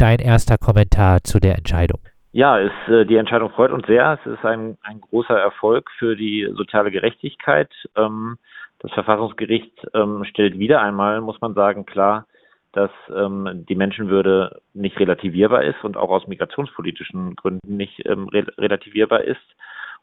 dein erster Kommentar zu der Entscheidung? Ja, ist, äh, die Entscheidung freut uns sehr. Es ist ein, ein großer Erfolg für die soziale Gerechtigkeit. Ähm, das Verfassungsgericht ähm, stellt wieder einmal, muss man sagen, klar, dass ähm, die Menschenwürde nicht relativierbar ist und auch aus migrationspolitischen Gründen nicht re relativierbar ist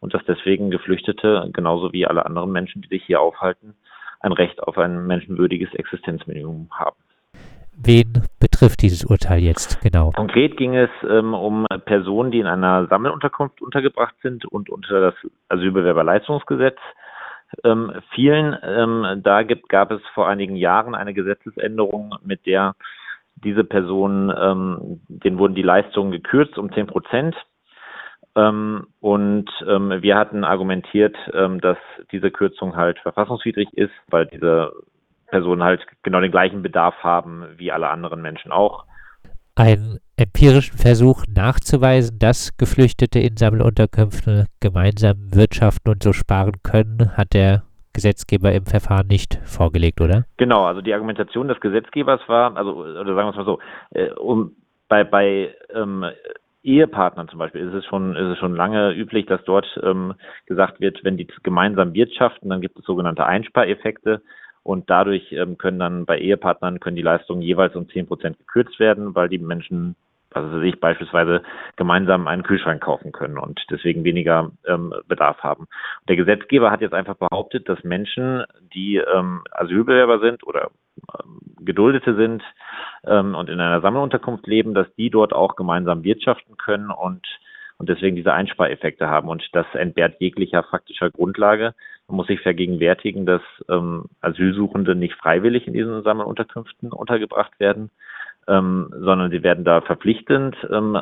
und dass deswegen Geflüchtete genauso wie alle anderen Menschen, die sich hier aufhalten, ein Recht auf ein menschenwürdiges Existenzminimum haben. Wen betrifft dieses Urteil jetzt genau? Konkret ging es ähm, um Personen, die in einer Sammelunterkunft untergebracht sind und unter das Asylbewerberleistungsgesetz ähm, fielen. Ähm, da gibt, gab es vor einigen Jahren eine Gesetzesänderung, mit der diese Personen, ähm, denen wurden die Leistungen gekürzt um 10 Prozent. Ähm, und ähm, wir hatten argumentiert, ähm, dass diese Kürzung halt verfassungswidrig ist, weil diese Personen halt genau den gleichen Bedarf haben wie alle anderen Menschen auch. Einen empirischen Versuch nachzuweisen, dass Geflüchtete in Sammelunterkünften gemeinsam wirtschaften und so sparen können, hat der Gesetzgeber im Verfahren nicht vorgelegt, oder? Genau, also die Argumentation des Gesetzgebers war, also oder sagen wir es mal so, äh, um bei, bei ähm, Ehepartnern zum Beispiel ist es schon, ist es schon lange üblich, dass dort ähm, gesagt wird, wenn die gemeinsam wirtschaften, dann gibt es sogenannte Einspareffekte und dadurch ähm, können dann bei Ehepartnern können die Leistungen jeweils um zehn Prozent gekürzt werden, weil die Menschen, also sich beispielsweise gemeinsam einen Kühlschrank kaufen können und deswegen weniger ähm, Bedarf haben. Der Gesetzgeber hat jetzt einfach behauptet, dass Menschen, die ähm, Asylbewerber sind oder ähm, Geduldete sind ähm, und in einer Sammelunterkunft leben, dass die dort auch gemeinsam wirtschaften können und und deswegen diese Einspareffekte haben. Und das entbehrt jeglicher faktischer Grundlage. Man muss sich vergegenwärtigen, dass ähm, Asylsuchende nicht freiwillig in diesen Sammelunterkünften untergebracht werden, ähm, sondern sie werden da verpflichtend ähm,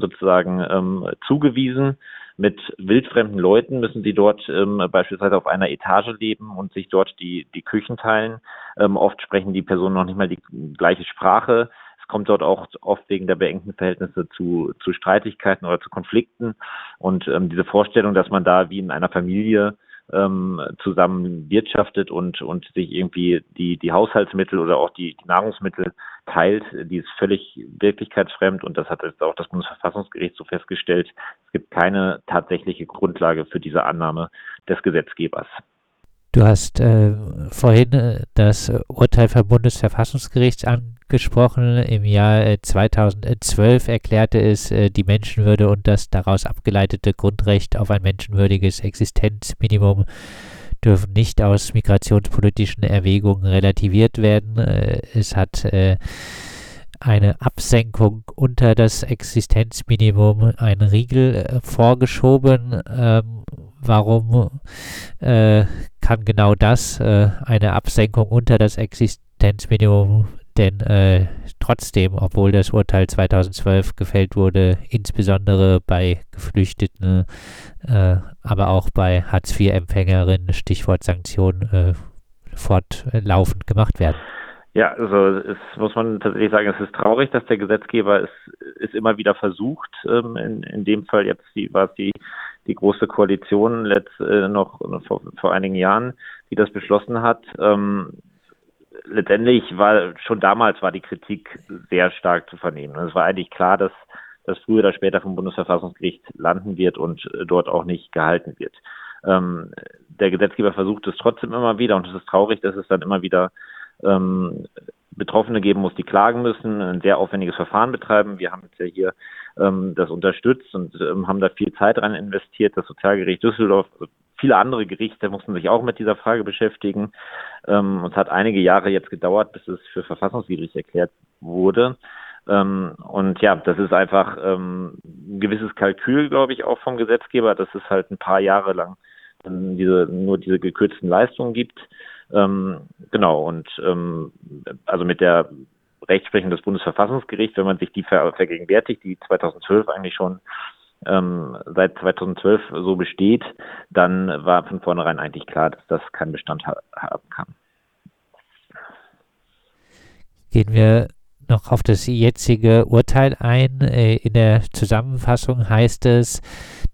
sozusagen ähm, zugewiesen. Mit wildfremden Leuten müssen sie dort ähm, beispielsweise auf einer Etage leben und sich dort die, die Küchen teilen. Ähm, oft sprechen die Personen noch nicht mal die gleiche Sprache. Es kommt dort auch oft wegen der beengten Verhältnisse zu, zu Streitigkeiten oder zu Konflikten. Und ähm, diese Vorstellung, dass man da wie in einer Familie ähm, zusammen wirtschaftet und, und sich irgendwie die, die Haushaltsmittel oder auch die, Nahrungsmittel teilt, die ist völlig wirklichkeitsfremd und das hat jetzt auch das Bundesverfassungsgericht so festgestellt. Es gibt keine tatsächliche Grundlage für diese Annahme des Gesetzgebers. Du hast äh, vorhin äh, das Urteil vom Bundesverfassungsgericht angesprochen. Im Jahr äh, 2012 erklärte es äh, die Menschenwürde und das daraus abgeleitete Grundrecht auf ein menschenwürdiges Existenzminimum dürfen nicht aus migrationspolitischen Erwägungen relativiert werden. Äh, es hat äh, eine Absenkung unter das Existenzminimum einen Riegel vorgeschoben. Ähm, warum äh, kann genau das, äh, eine Absenkung unter das Existenzminimum, denn äh, trotzdem, obwohl das Urteil 2012 gefällt wurde, insbesondere bei Geflüchteten, äh, aber auch bei Hartz-IV-Empfängerinnen, Stichwort Sanktionen, äh, fortlaufend gemacht werden. Ja, also es muss man tatsächlich sagen, es ist traurig, dass der Gesetzgeber es, es immer wieder versucht. Ähm, in, in dem Fall jetzt die, war es die die große Koalition letzt, äh, noch vor, vor einigen Jahren, die das beschlossen hat. Ähm, letztendlich war schon damals war die Kritik sehr stark zu vernehmen. Es war eigentlich klar, dass das früher oder später vom Bundesverfassungsgericht landen wird und äh, dort auch nicht gehalten wird. Ähm, der Gesetzgeber versucht es trotzdem immer wieder und es ist traurig, dass es dann immer wieder ähm, Betroffene geben muss, die klagen müssen, ein sehr aufwendiges Verfahren betreiben. Wir haben jetzt ja hier ähm, das unterstützt und ähm, haben da viel Zeit rein investiert. Das Sozialgericht Düsseldorf, also viele andere Gerichte mussten sich auch mit dieser Frage beschäftigen. Ähm, es hat einige Jahre jetzt gedauert, bis es für verfassungswidrig erklärt wurde. Ähm, und ja, das ist einfach ähm, ein gewisses Kalkül, glaube ich, auch vom Gesetzgeber, dass es halt ein paar Jahre lang diese, nur diese gekürzten Leistungen gibt. Ähm, genau, und ähm, also mit der Rechtsprechung des Bundesverfassungsgerichts, wenn man sich die ver vergegenwärtigt, die 2012 eigentlich schon ähm, seit 2012 so besteht, dann war von vornherein eigentlich klar, dass das keinen Bestand ha haben kann. Gehen wir noch auf das jetzige Urteil ein. Äh, in der Zusammenfassung heißt es,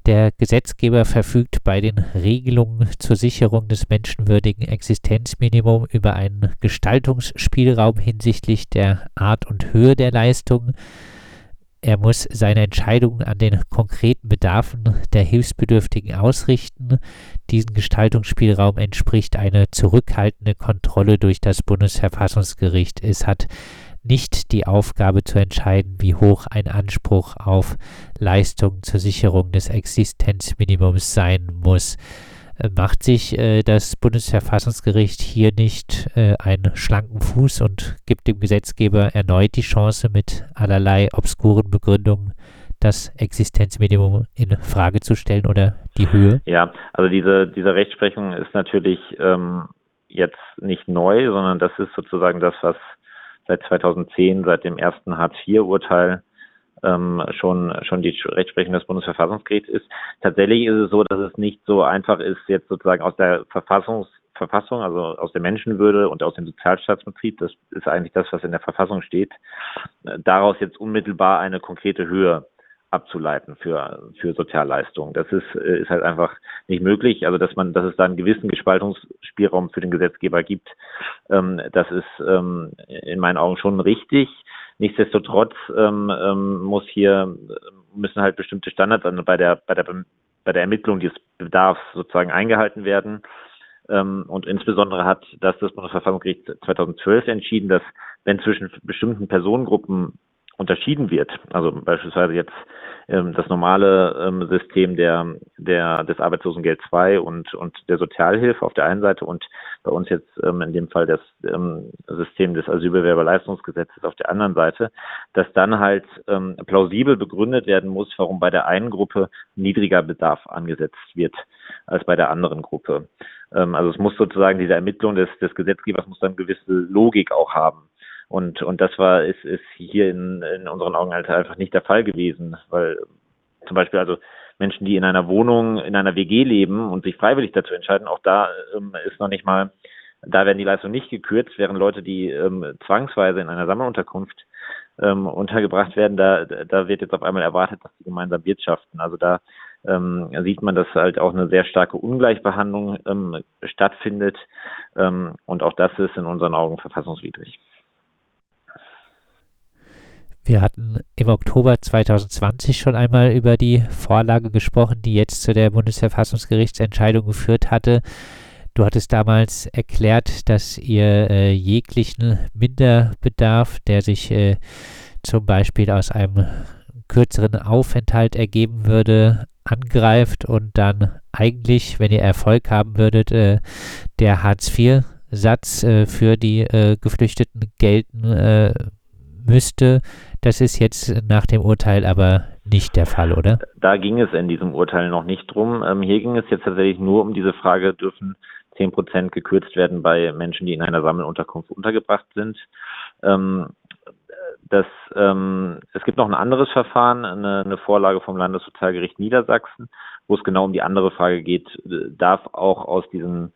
der Gesetzgeber verfügt bei den Regelungen zur Sicherung des menschenwürdigen Existenzminimums über einen Gestaltungsspielraum hinsichtlich der Art und Höhe der Leistung. er muss seine Entscheidungen an den konkreten Bedarfen der Hilfsbedürftigen ausrichten. Diesen Gestaltungsspielraum entspricht eine zurückhaltende Kontrolle durch das Bundesverfassungsgericht. Es hat nicht die Aufgabe zu entscheiden, wie hoch ein Anspruch auf Leistungen zur Sicherung des Existenzminimums sein muss. Äh, macht sich äh, das Bundesverfassungsgericht hier nicht äh, einen schlanken Fuß und gibt dem Gesetzgeber erneut die Chance, mit allerlei obskuren Begründungen das Existenzminimum in Frage zu stellen oder die Höhe? Ja, also diese, diese Rechtsprechung ist natürlich ähm, jetzt nicht neu, sondern das ist sozusagen das, was seit 2010, seit dem ersten Hartz-IV-Urteil ähm, schon, schon die Rechtsprechung des Bundesverfassungsgerichts ist. Tatsächlich ist es so, dass es nicht so einfach ist, jetzt sozusagen aus der Verfassungs Verfassung, also aus der Menschenwürde und aus dem Sozialstaatsprinzip, das ist eigentlich das, was in der Verfassung steht, daraus jetzt unmittelbar eine konkrete Höhe abzuleiten für, für Sozialleistungen. Das ist, äh, ist halt einfach nicht möglich. Also dass man, dass es da einen gewissen Gestaltungsspielraum für den Gesetzgeber gibt, ähm, das ist ähm, in meinen Augen schon richtig. Nichtsdestotrotz ähm, ähm, muss hier müssen halt bestimmte Standards bei der bei der bei der Ermittlung des Bedarfs sozusagen eingehalten werden. Ähm, und insbesondere hat das das Bundesverfassungsgericht 2012 entschieden, dass wenn zwischen bestimmten Personengruppen unterschieden wird. Also beispielsweise jetzt ähm, das normale ähm, System der, der, des Arbeitslosengeld 2 und, und der Sozialhilfe auf der einen Seite und bei uns jetzt ähm, in dem Fall das ähm, System des Asylbewerberleistungsgesetzes auf der anderen Seite, dass dann halt ähm, plausibel begründet werden muss, warum bei der einen Gruppe niedriger Bedarf angesetzt wird als bei der anderen Gruppe. Ähm, also es muss sozusagen diese Ermittlung des, des Gesetzgebers muss dann gewisse Logik auch haben. Und, und das war, ist, ist hier in, in unseren Augen halt einfach nicht der Fall gewesen, weil zum Beispiel also Menschen, die in einer Wohnung, in einer WG leben und sich freiwillig dazu entscheiden, auch da ähm, ist noch nicht mal, da werden die Leistungen nicht gekürzt, während Leute, die ähm, zwangsweise in einer Sammelunterkunft ähm, untergebracht werden, da, da wird jetzt auf einmal erwartet, dass sie gemeinsam wirtschaften. Also da ähm, sieht man, dass halt auch eine sehr starke Ungleichbehandlung ähm, stattfindet. Ähm, und auch das ist in unseren Augen verfassungswidrig. Wir hatten im Oktober 2020 schon einmal über die Vorlage gesprochen, die jetzt zu der Bundesverfassungsgerichtsentscheidung geführt hatte. Du hattest damals erklärt, dass ihr äh, jeglichen Minderbedarf, der sich äh, zum Beispiel aus einem kürzeren Aufenthalt ergeben würde, angreift und dann eigentlich, wenn ihr Erfolg haben würdet, äh, der Hartz-IV-Satz äh, für die äh, Geflüchteten gelten äh, müsste. Das ist jetzt nach dem Urteil aber nicht der Fall, oder? Da ging es in diesem Urteil noch nicht drum. Ähm, hier ging es jetzt tatsächlich nur um diese Frage, dürfen 10 Prozent gekürzt werden bei Menschen, die in einer Sammelunterkunft untergebracht sind. Ähm, das, ähm, es gibt noch ein anderes Verfahren, eine, eine Vorlage vom Landessozialgericht Niedersachsen, wo es genau um die andere Frage geht, darf auch aus diesen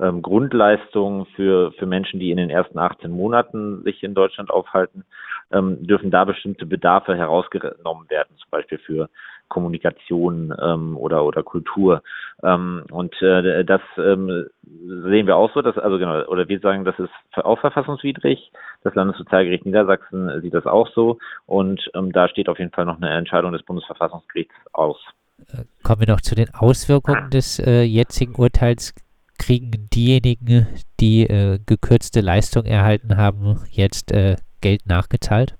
ähm, Grundleistungen für, für Menschen, die in den ersten 18 Monaten sich in Deutschland aufhalten, ähm, dürfen da bestimmte Bedarfe herausgenommen werden, zum Beispiel für Kommunikation ähm, oder oder Kultur. Ähm, und äh, das ähm, sehen wir auch so, dass also genau oder wir sagen, das ist auch verfassungswidrig. Das Landessozialgericht Niedersachsen sieht das auch so und ähm, da steht auf jeden Fall noch eine Entscheidung des Bundesverfassungsgerichts aus. Äh, kommen wir noch zu den Auswirkungen des äh, jetzigen Urteils kriegen diejenigen, die äh, gekürzte Leistung erhalten haben, jetzt äh, Geld nachgezahlt?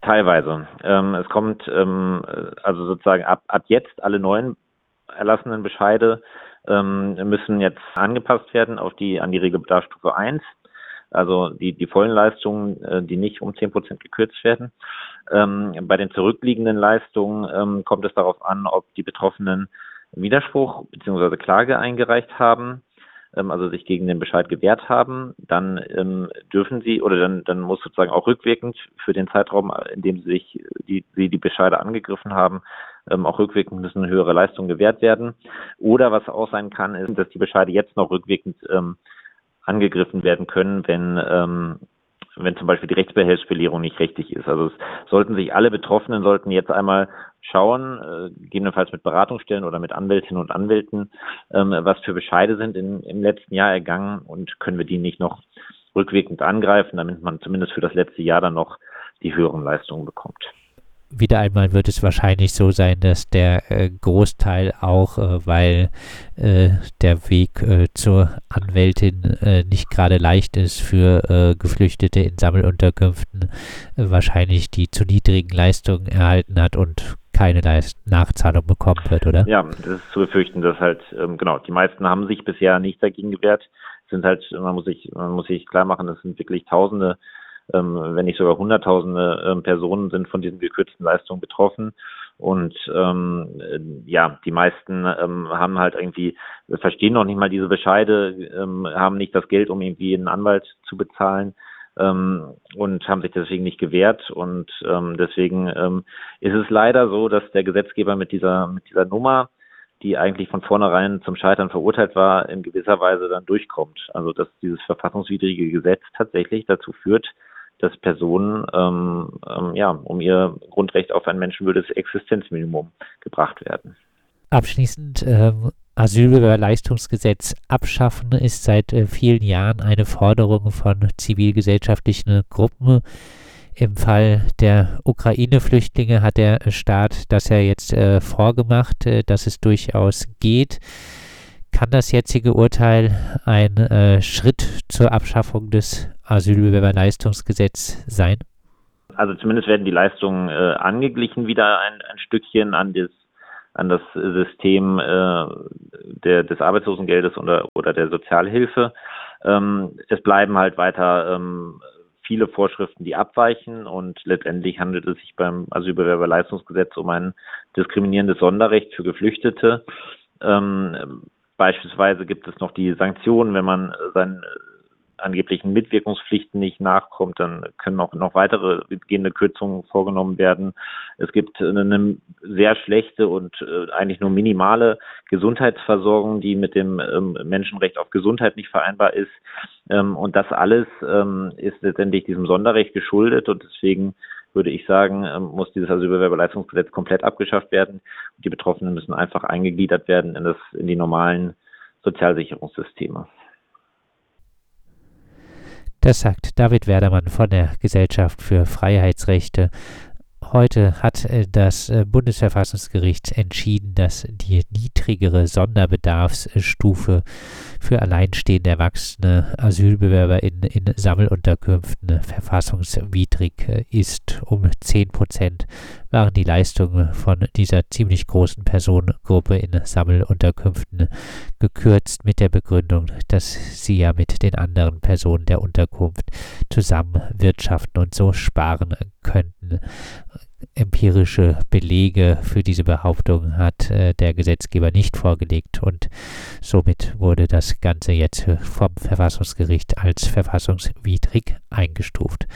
Teilweise. Ähm, es kommt ähm, also sozusagen ab, ab jetzt alle neuen erlassenen Bescheide ähm, müssen jetzt angepasst werden auf die an die Regelbedarfsstufe 1. Also die, die vollen Leistungen, äh, die nicht um 10 Prozent gekürzt werden. Ähm, bei den zurückliegenden Leistungen ähm, kommt es darauf an, ob die Betroffenen Widerspruch bzw. Klage eingereicht haben, ähm, also sich gegen den Bescheid gewehrt haben, dann ähm, dürfen sie oder dann, dann muss sozusagen auch rückwirkend für den Zeitraum, in dem sie sich die, sie die Bescheide angegriffen haben, ähm, auch rückwirkend müssen höhere Leistungen gewährt werden. Oder was auch sein kann, ist, dass die Bescheide jetzt noch rückwirkend ähm, angegriffen werden können, wenn ähm, wenn zum Beispiel die Rechtsbehelfsbelehrung nicht richtig ist. Also es sollten sich alle Betroffenen sollten jetzt einmal schauen, äh, gegebenenfalls mit Beratungsstellen oder mit Anwältinnen und Anwälten, ähm, was für Bescheide sind in, im letzten Jahr ergangen und können wir die nicht noch rückwirkend angreifen, damit man zumindest für das letzte Jahr dann noch die höheren Leistungen bekommt. Wieder einmal wird es wahrscheinlich so sein, dass der äh, Großteil auch, äh, weil äh, der Weg äh, zur Anwältin äh, nicht gerade leicht ist für äh, Geflüchtete in Sammelunterkünften, wahrscheinlich die zu niedrigen Leistungen erhalten hat und keine Leist Nachzahlung bekommen wird, oder? Ja, das ist zu befürchten, dass halt, ähm, genau, die meisten haben sich bisher nicht dagegen gewehrt. Sind halt, man muss sich, man muss sich klar machen, es sind wirklich Tausende wenn nicht sogar Hunderttausende ähm, Personen sind von diesen gekürzten Leistungen betroffen. Und ähm, äh, ja, die meisten ähm, haben halt irgendwie, verstehen noch nicht mal diese Bescheide, ähm, haben nicht das Geld, um irgendwie einen Anwalt zu bezahlen ähm, und haben sich deswegen nicht gewehrt. Und ähm, deswegen ähm, ist es leider so, dass der Gesetzgeber mit dieser, mit dieser Nummer, die eigentlich von vornherein zum Scheitern verurteilt war, in gewisser Weise dann durchkommt. Also dass dieses verfassungswidrige Gesetz tatsächlich dazu führt, dass Personen ähm, ähm, ja, um ihr Grundrecht auf ein menschenwürdiges Existenzminimum gebracht werden. Abschließend, ähm, Asylbewerberleistungsgesetz abschaffen ist seit äh, vielen Jahren eine Forderung von zivilgesellschaftlichen Gruppen. Im Fall der Ukraine-Flüchtlinge hat der Staat das ja jetzt äh, vorgemacht, äh, dass es durchaus geht. Kann das jetzige Urteil ein äh, Schritt zur Abschaffung des Asylbewerberleistungsgesetzes sein? Also zumindest werden die Leistungen äh, angeglichen wieder ein, ein Stückchen an das, an das System äh, der, des Arbeitslosengeldes oder, oder der Sozialhilfe. Ähm, es bleiben halt weiter ähm, viele Vorschriften, die abweichen und letztendlich handelt es sich beim Asylbewerberleistungsgesetz um ein diskriminierendes Sonderrecht für Geflüchtete. Ähm, Beispielsweise gibt es noch die Sanktionen, wenn man seinen angeblichen Mitwirkungspflichten nicht nachkommt, dann können auch noch weitere gehende Kürzungen vorgenommen werden. Es gibt eine sehr schlechte und äh, eigentlich nur minimale Gesundheitsversorgung, die mit dem ähm, Menschenrecht auf Gesundheit nicht vereinbar ist. Ähm, und das alles ähm, ist letztendlich diesem Sonderrecht geschuldet und deswegen würde ich sagen, muss dieses Asylbewerberleistungsgesetz komplett abgeschafft werden. Die Betroffenen müssen einfach eingegliedert werden in, das, in die normalen Sozialsicherungssysteme. Das sagt David Werdermann von der Gesellschaft für Freiheitsrechte Heute hat äh, das äh, Bundesverfassungsgericht entschieden, dass die niedrigere Sonderbedarfsstufe für alleinstehende erwachsene Asylbewerber in, in Sammelunterkünften verfassungswidrig äh, ist. Um 10 Prozent waren die Leistungen von dieser ziemlich großen Personengruppe in Sammelunterkünften gekürzt mit der Begründung, dass sie ja mit den anderen Personen der Unterkunft zusammen wirtschaften und so sparen könnten empirische Belege für diese Behauptung hat äh, der Gesetzgeber nicht vorgelegt und somit wurde das Ganze jetzt vom Verfassungsgericht als verfassungswidrig eingestuft.